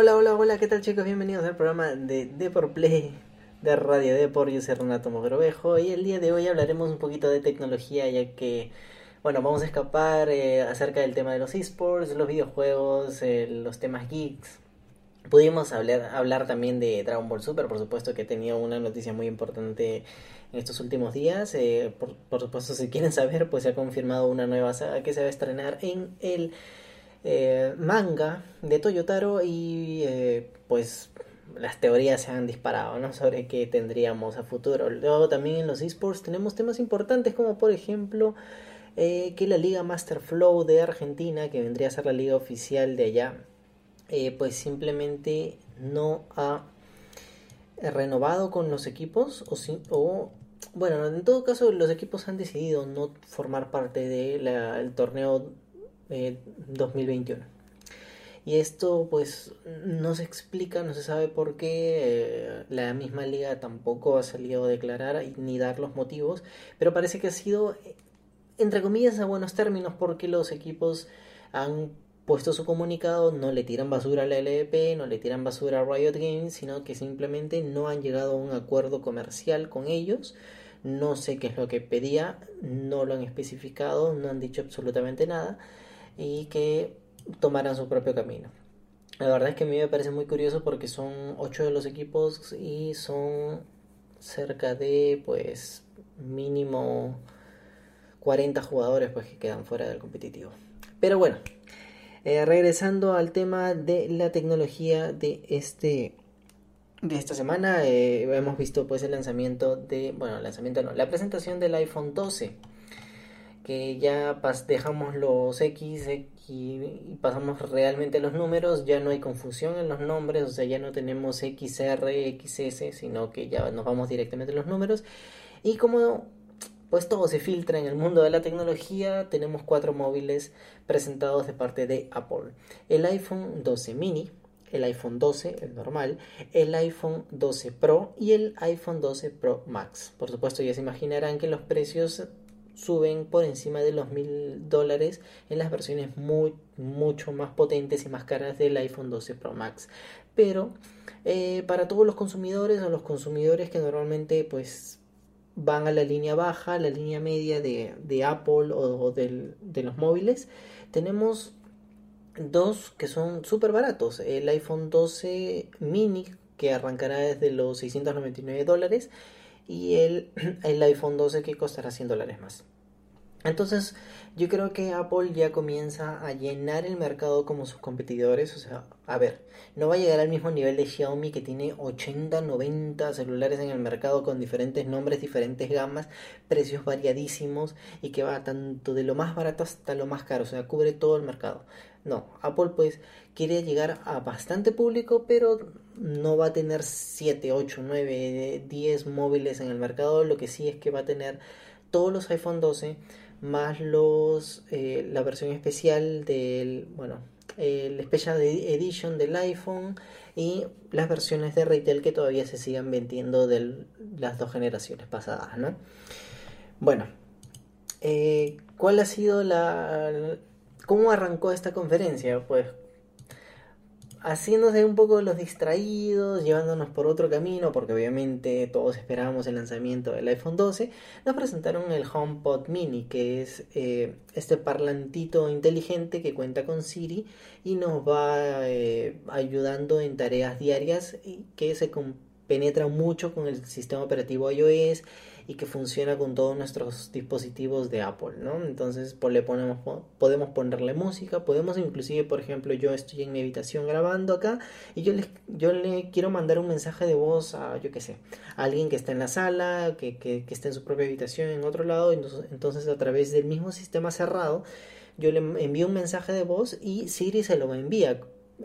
Hola, hola, hola, ¿qué tal chicos? Bienvenidos al programa de Depor Play de Radio Depor. Yo soy Renato Mogrovejo y el día de hoy hablaremos un poquito de tecnología ya que, bueno, vamos a escapar eh, acerca del tema de los esports, los videojuegos, eh, los temas geeks. Pudimos hablar, hablar también de Dragon Ball Super, por supuesto que tenía una noticia muy importante en estos últimos días. Eh, por, por supuesto, si quieren saber, pues se ha confirmado una nueva saga que se va a estrenar en el eh, manga de Toyotaro y eh, pues las teorías se han disparado ¿no? sobre qué tendríamos a futuro. Luego también en los esports tenemos temas importantes como por ejemplo eh, que la Liga Master Flow de Argentina, que vendría a ser la liga oficial de allá, pues simplemente no ha renovado con los equipos o, o bueno, en todo caso los equipos han decidido no formar parte del torneo 2021. Y esto pues no se explica, no se sabe por qué, eh, la misma liga tampoco ha salido a declarar ni dar los motivos, pero parece que ha sido, entre comillas, a buenos términos porque los equipos han puesto su comunicado, no le tiran basura a la LVP, no le tiran basura a Riot Games, sino que simplemente no han llegado a un acuerdo comercial con ellos. No sé qué es lo que pedía, no lo han especificado, no han dicho absolutamente nada y que tomaran su propio camino. La verdad es que a mí me parece muy curioso porque son 8 de los equipos y son cerca de pues mínimo 40 jugadores pues que quedan fuera del competitivo. Pero bueno, eh, regresando al tema de la tecnología de este de esta semana eh, hemos visto pues el lanzamiento de bueno lanzamiento no la presentación del iPhone 12 que ya dejamos los X y pasamos realmente los números, ya no hay confusión en los nombres, o sea, ya no tenemos XR, XS, sino que ya nos vamos directamente a los números. Y como pues todo se filtra en el mundo de la tecnología, tenemos cuatro móviles presentados de parte de Apple. El iPhone 12 mini, el iPhone 12, el normal, el iPhone 12 Pro y el iPhone 12 Pro Max. Por supuesto, ya se imaginarán que los precios suben por encima de los mil dólares en las versiones muy, mucho más potentes y más caras del iPhone 12 Pro Max. Pero eh, para todos los consumidores o los consumidores que normalmente pues van a la línea baja, la línea media de, Apple o, de los móviles, tenemos dos que son súper baratos. El iPhone 12 mini que arrancará desde los 699 dólares y el, el iPhone 12 que costará 100 dólares más. Entonces, yo creo que Apple ya comienza a llenar el mercado como sus competidores. O sea, a ver, no va a llegar al mismo nivel de Xiaomi que tiene 80, 90 celulares en el mercado con diferentes nombres, diferentes gamas, precios variadísimos y que va tanto de lo más barato hasta lo más caro. O sea, cubre todo el mercado. No, Apple pues quiere llegar a bastante público, pero no va a tener 7, 8, 9, 10 móviles en el mercado. Lo que sí es que va a tener todos los iPhone 12 más los eh, la versión especial del bueno el Special Edition del iPhone y las versiones de retail que todavía se sigan vendiendo de las dos generaciones pasadas, ¿no? Bueno, eh, ¿cuál ha sido la... ¿Cómo arrancó esta conferencia? Pues haciéndose un poco los distraídos, llevándonos por otro camino, porque obviamente todos esperábamos el lanzamiento del iPhone 12, nos presentaron el HomePod Mini, que es eh, este parlantito inteligente que cuenta con Siri y nos va eh, ayudando en tareas diarias que se penetra mucho con el sistema operativo iOS y que funciona con todos nuestros dispositivos de Apple, ¿no? Entonces pues, le ponemos, podemos ponerle música, podemos inclusive, por ejemplo, yo estoy en mi habitación grabando acá y yo le, yo le quiero mandar un mensaje de voz a, yo qué sé, a alguien que está en la sala, que, que, que está en su propia habitación en otro lado, entonces, a través del mismo sistema cerrado, yo le envío un mensaje de voz y Siri se lo envía.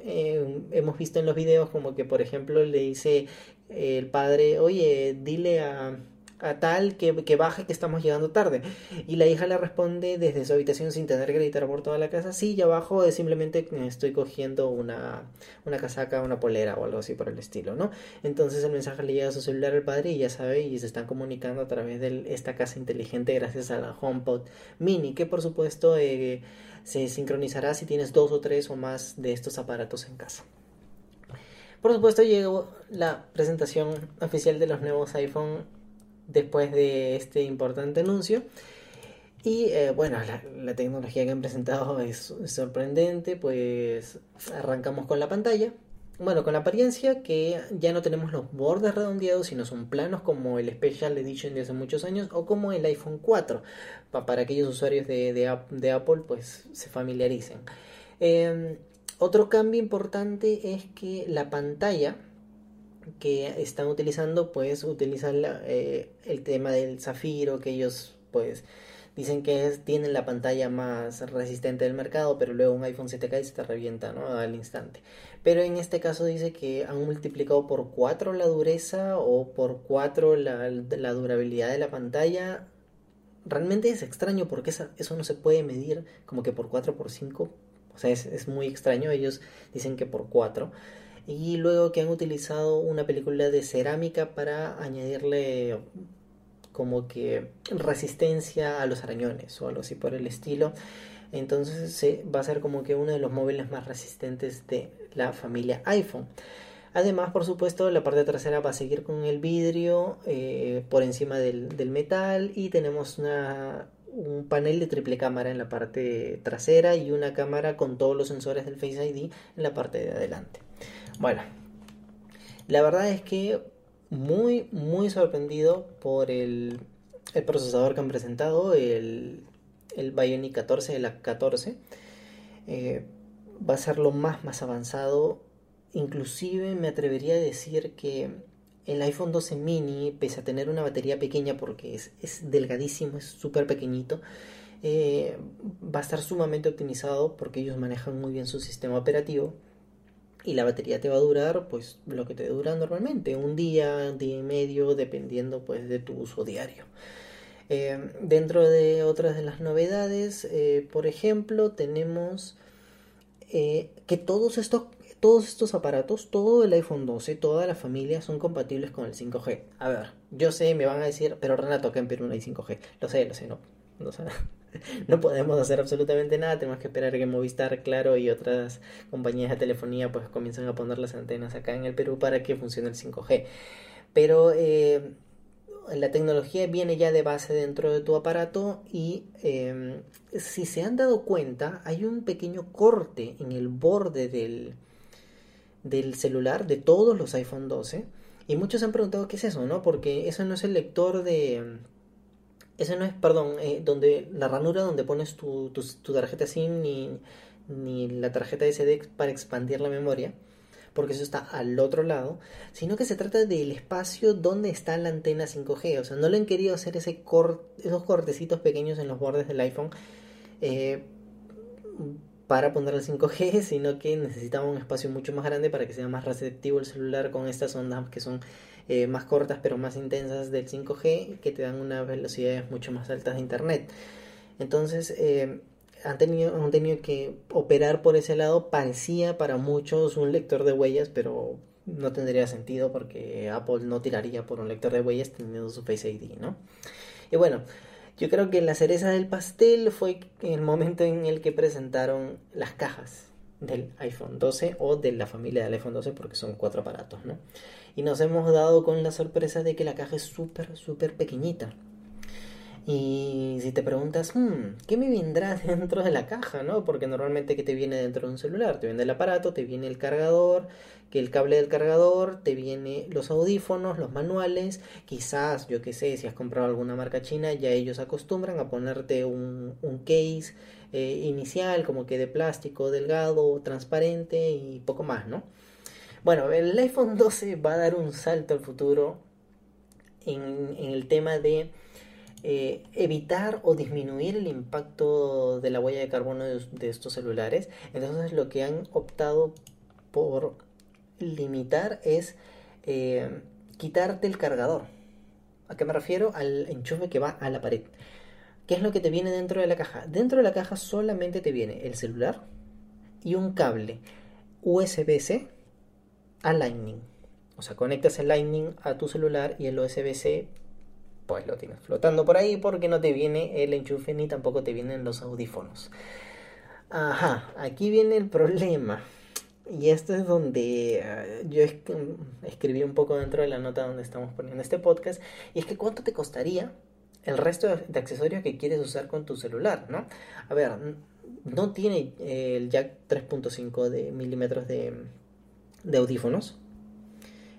Eh, hemos visto en los videos como que por ejemplo le dice el padre oye dile a, a tal que, que baje que estamos llegando tarde. Y la hija le responde desde su habitación sin tener que gritar por toda la casa, sí, ya abajo es simplemente estoy cogiendo una, una casaca, una polera o algo así por el estilo, ¿no? Entonces el mensaje le llega a su celular al padre y ya sabe y se están comunicando a través de esta casa inteligente gracias a la HomePod Mini, que por supuesto eh, se sincronizará si tienes dos o tres o más de estos aparatos en casa. Por supuesto llegó la presentación oficial de los nuevos iPhone después de este importante anuncio. Y eh, bueno, la, tecnología que han presentado es, sorprendente, pues arrancamos con la pantalla. Bueno, con la apariencia que ya no tenemos los bordes redondeados, sino son planos como el Special Edition de hace muchos años o como el iPhone 4, para aquellos usuarios de, de, Apple pues se familiaricen. Em, otro cambio importante es que la pantalla que están utilizando pues utilizan eh, el tema del zafiro que ellos pues dicen que es, tienen la pantalla más resistente del mercado pero luego un iPhone 7 cae y se te revienta ¿no? al instante. Pero en este caso dice que han multiplicado por 4 la dureza o por 4 la, la durabilidad de la pantalla. Realmente es extraño porque eso no se puede medir como que por 4 por 5 o sea es, es muy extraño ellos dicen que por 4 y luego que han utilizado una película de cerámica para añadirle como que resistencia a los arañones o algo así por el estilo. Entonces se va a ser como que uno de los móviles más resistentes de la familia iPhone. Además, por supuesto, la parte trasera va a seguir con el vidrio eh, por encima del, del, metal y tenemos una, un panel de triple cámara en la parte trasera y una cámara con todos los sensores del Face ID en la parte de adelante. Bueno, la verdad es que muy, muy sorprendido por el, el procesador que han presentado, el, el Bionic 14, el A14. Eh, va a ser lo más, más avanzado. Inclusive me atrevería a decir que el iPhone 12 mini, pese a tener una batería pequeña porque es, es delgadísimo, es súper pequeñito, eh, va a estar sumamente optimizado porque ellos manejan muy bien su sistema operativo y la batería te va a durar pues lo que te dura normalmente, un día, día y medio, dependiendo pues de tu uso diario. Eh, dentro de otras de las novedades, eh, por ejemplo, tenemos que todos estos, todos estos aparatos, todo el iPhone 12, toda la familia son compatibles con el 5G. A ver, yo sé, me van a decir, pero Renato, acá en Perú no hay 5G. Lo sé, lo sé, no. no podemos hacer absolutamente nada, tenemos que esperar que Movistar, Claro y otras compañías de telefonía pues comiencen a poner las antenas acá en el Perú para que funcione el 5G. Pero eh, la tecnología viene ya de base dentro de tu aparato y em, si se han dado cuenta hay un pequeño corte en el borde del, del celular de todos los iPhone 12 y muchos han preguntado qué es eso, ¿no? Porque eso no es el lector de ese no es, perdón, eh, donde la ranura donde pones tu, tu, tarjeta SIM ni, ni la tarjeta SD para expandir la memoria, porque eso está al otro lado, sino que se trata del espacio donde está la antena 5G. O sea, no le han querido hacer ese esos cortecitos pequeños en los bordes del iPhone eh, para poner el 5G, sino que necesitaba un espacio mucho más grande para que sea más receptivo el celular con estas ondas que son eh, más cortas pero más intensas del 5G que te dan unas velocidades mucho más altas de internet. Entonces eh, han, tenido, han tenido que operar por ese lado. Parecía para muchos un lector de huellas, pero no tendría sentido porque Apple no tiraría por un lector de huellas teniendo su Face ID, ¿no? Y bueno, yo creo que la cereza del pastel fue el momento en el que presentaron las cajas del iPhone 12 o de la familia del iPhone 12 porque son cuatro aparatos, ¿no? Y nos hemos dado con la sorpresa de que la caja es súper, súper pequeñita. Y si te preguntas, hmm, ¿qué me vendrá dentro de la caja? ¿no? Porque normalmente ¿qué te viene dentro de un celular? Te viene el aparato, te viene el cargador, que el cable del cargador, te viene los audífonos, los manuales, quizás, yo qué sé, si has comprado alguna marca china, ya ellos acostumbran a ponerte un, un case eh, inicial, como que de plástico, delgado, transparente y poco más, ¿no? Bueno, el iPhone 12 va a dar un salto al futuro en, el tema de eh, evitar o disminuir el impacto de la huella de carbono de, estos celulares. Entonces lo que han optado por limitar es eh, quitarte el cargador. ¿A qué me refiero? Al enchufe que va a la pared. ¿Qué es lo que te viene dentro de la caja? Dentro de la caja solamente te viene el celular y un cable USB-C a Lightning. O sea, conectas el Lightning a tu celular y el USB-C pues lo tienes flotando por ahí porque no te viene el enchufe ni tampoco te vienen los audífonos. Ajá, aquí viene el problema. Y esto es donde eh, yo escribí un poco dentro de la nota donde estamos poniendo este podcast. Y es que cuánto te costaría el resto de, accesorios que quieres usar con tu celular, ¿no? A ver, no tiene eh, el jack 3.5 de milímetros de, de audífonos.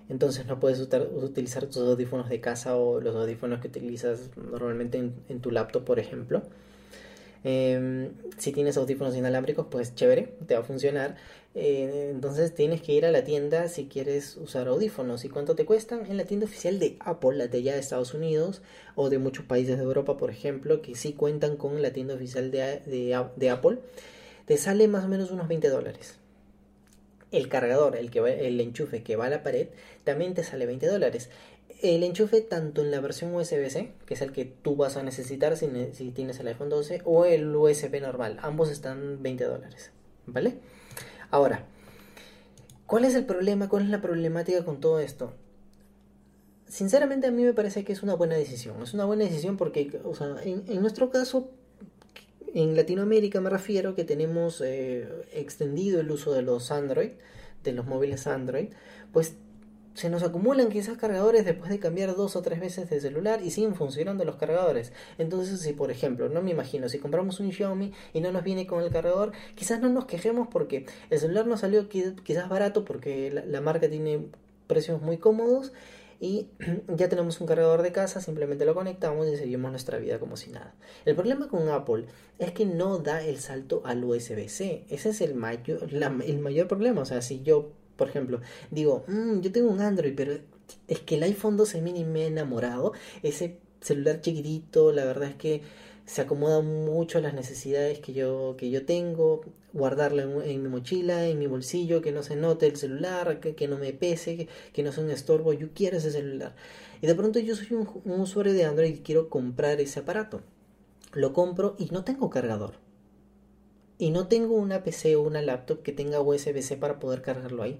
Entonces no puedes utilizar tus audífonos de casa o los audífonos que utilizas normalmente en tu laptop, por ejemplo. Em, si tienes audífonos inalámbricos, pues chévere, te va a funcionar. Eh, entonces tienes que ir a la tienda si quieres usar audífonos. ¿Y cuánto te cuestan? En la tienda oficial de Apple, la de allá de Estados Unidos o de muchos países de Europa, por ejemplo, que sí cuentan con la tienda oficial de, de, Apple, te sale más o menos unos 20 dólares. El cargador, el, que el enchufe que va a la pared, también te sale 20 dólares el enchufe tanto en la versión USB-C, que es el que tú vas a necesitar si, tienes el iPhone 12, o el USB normal. Ambos están 20 dólares. ¿Vale? Ahora, ¿cuál es el problema? ¿Cuál es la problemática con todo esto? Sinceramente a mí me parece que es una buena decisión. Es una buena decisión porque, o sea, en, nuestro caso, en Latinoamérica me refiero que tenemos eh, extendido el uso de los Android, de los móviles Android, pues se nos acumulan quizás cargadores después de cambiar dos o tres veces de celular y siguen funcionando los cargadores. Entonces, si por ejemplo, no me imagino, si compramos un Xiaomi y no nos viene con el cargador, quizás no nos quejemos porque el celular nos salió quizás barato porque la, marca tiene precios muy cómodos y ya tenemos un cargador de casa, simplemente lo conectamos y seguimos nuestra vida como si nada. El problema con Apple es que no da el salto al USB-C. Ese es el mayor, el mayor problema. O sea, si yo por ejemplo, digo, mm, yo tengo un Android, pero es que el iPhone 12 mini me ha enamorado. Ese celular chiquitito, la verdad es que se acomoda mucho a las necesidades que yo, que yo tengo. Guardarlo en, mi mochila, en mi bolsillo, que no se note el celular, que, no me pese, que, no sea un estorbo. Yo quiero ese celular. Y de pronto yo soy un, un usuario de Android y quiero comprar ese aparato. Lo compro y no tengo cargador y no tengo una PC o una laptop que tenga USB-C para poder cargarlo ahí.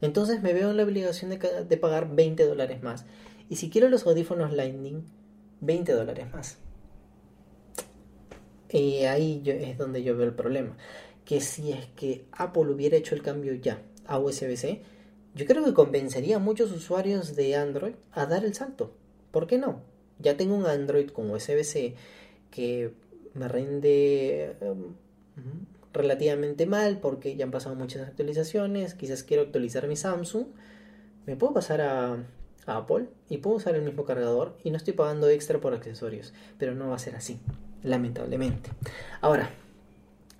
Entonces me veo en la obligación de, pagar 20 dólares más. Y si quiero los audífonos Lightning, 20 dólares más. Y ahí es donde yo veo el problema. Que si es que Apple hubiera hecho el cambio ya a USB-C, yo creo que convencería a muchos usuarios de Android a dar el salto. ¿Por qué no? Ya tengo un Android con USB-C que me rinde em, relativamente mal porque ya han pasado muchas actualizaciones, quizás quiero actualizar mi Samsung, me puedo pasar a, Apple y puedo usar el mismo cargador y no estoy pagando extra por accesorios, pero no va a ser así, lamentablemente. Ahora,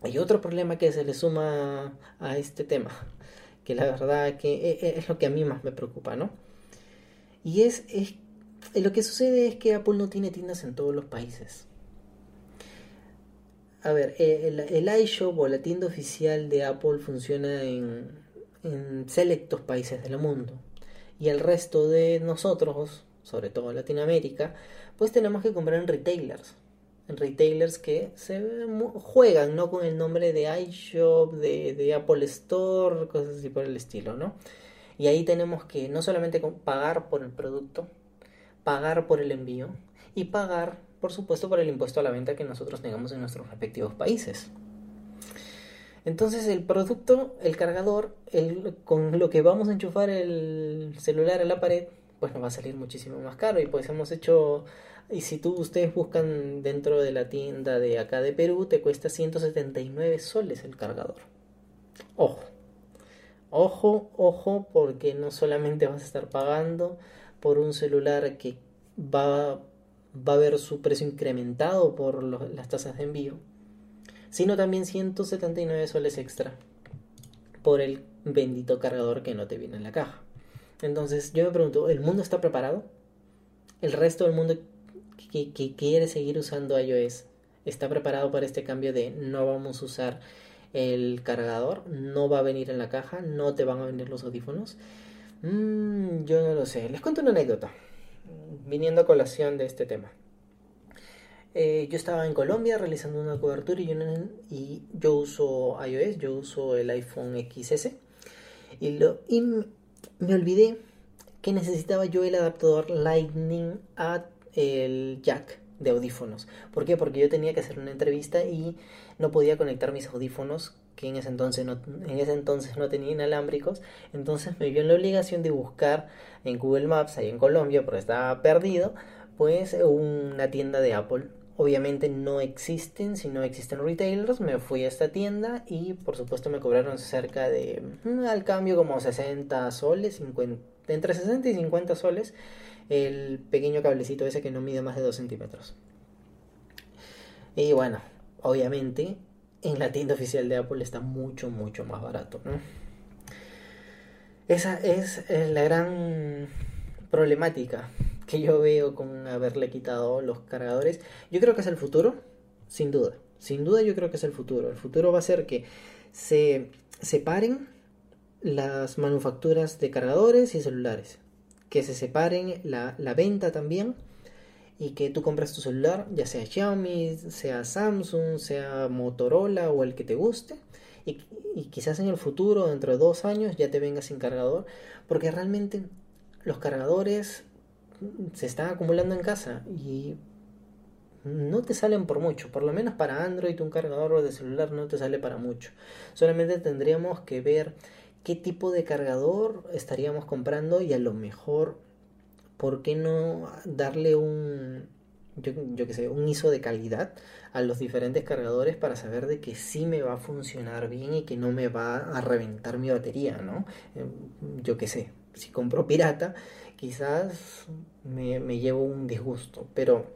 hay otro problema que se le suma a este tema, que la verdad que e, e, es lo que a mí más me preocupa, ¿no? Y es, es lo que sucede es que Apple no tiene tiendas en todos los países. A ver, eh, el, el iShop o la tienda oficial de Apple funciona en, en selectos países del mundo. Y el resto de nosotros, sobre todo Latinoamérica, pues tenemos que comprar en retailers. Retailers que se juegan, ¿no? Con el nombre de iShop, de, de Apple Store, cosas así por el estilo, ¿no? Y ahí tenemos que no solamente pagar por el producto, pagar por el envío y pagar por supuesto por el impuesto a la venta que nosotros tengamos en nuestros respectivos países. Entonces el producto, el cargador, el, con lo que vamos a enchufar el celular a la pared, pues nos va a salir muchísimo más caro. Y pues hemos hecho, y si tú ustedes buscan dentro de la tienda de acá de Perú, te cuesta 179 soles el cargador. Ojo, ojo, ojo, porque no solamente vas a estar pagando por un celular que va va a ver su precio incrementado por las tasas de envío, sino también 179 soles extra por el bendito cargador que no te viene en la caja. Entonces yo me pregunto, ¿el mundo está preparado? ¿El resto del mundo que, quiere seguir usando iOS está preparado para este cambio de no vamos a usar el cargador, no va a venir en la caja, no te van a venir los audífonos? Mm, yo no lo sé. Les cuento una anécdota viniendo a colación de este tema. Eh, yo estaba en Colombia realizando una cobertura y yo, y yo uso iOS, yo uso el iPhone XS y, lo, y me olvidé que necesitaba yo el adaptador Lightning a el jack de audífonos. ¿Por qué? Porque yo tenía que hacer una entrevista y no podía conectar mis audífonos que en ese entonces no, en ese entonces no tenía inalámbricos, entonces me vio en la obligación de buscar en Google Maps, ahí en Colombia, porque estaba perdido, pues una tienda de Apple. Obviamente no existen, si no existen retailers, me fui a esta tienda y por supuesto me cobraron cerca de, mm, al cambio como 60 soles, 50, entre 60 y 50 soles, el pequeño cablecito ese que no mide más de 2 centímetros. Y bueno, obviamente en la tienda oficial de Apple está mucho, mucho más barato. Esa es la gran problemática que yo veo con haberle quitado los cargadores. Yo creo que es el futuro, sin duda. Sin duda yo creo que es el futuro. El futuro va a ser que se separen las manufacturas de cargadores y celulares. Que se separen la, la venta también y que tú compras tu celular, ya sea Xiaomi, sea Samsung, sea Motorola o el que te guste, y, quizás en el futuro, dentro de dos años, ya te venga sin cargador, porque realmente los cargadores se están acumulando en casa y no te salen por mucho, por lo menos para Android un cargador de celular no te sale para mucho. Solamente tendríamos que ver qué tipo de cargador estaríamos comprando y a lo mejor ¿por qué no darle un, yo, que sé, un ISO de calidad a los diferentes cargadores para saber de que sí me va a funcionar bien y que no me va a reventar mi batería, ¿no? Eh, yo que sé, si compro pirata, quizás me, me llevo un disgusto, pero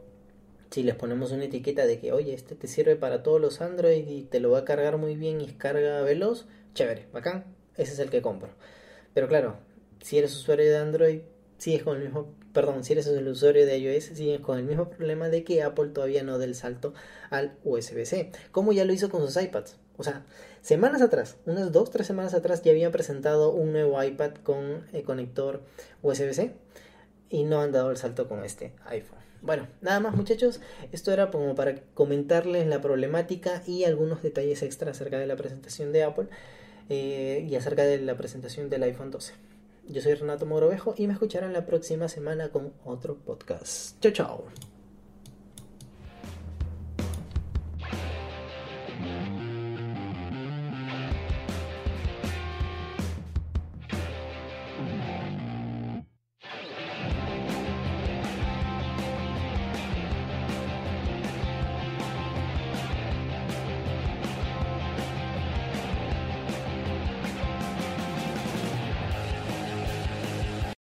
si les ponemos una etiqueta de que, oye, este te sirve para todos los Android y te lo va a cargar muy bien y carga veloz, chévere, bacán, ese es el que compro. Pero claro, si eres usuario de Android, sigues con el mismo, perdón, si eres el usuario de iOS, sigues con el mismo problema de que Apple todavía no da el salto al USB-C, como ya lo hizo con sus iPads. O sea, semanas atrás, unas dos, tres semanas atrás ya habían presentado un nuevo iPad con el conector USB-C y no han dado el salto con este iPhone. Bueno, nada más muchachos, esto era como para comentarles la problemática y algunos detalles extra acerca de la presentación de Apple eh, y acerca de la presentación del iPhone 12. Yo soy Renato Morovejo y me escucharán la próxima semana con otro podcast. Chao, chao.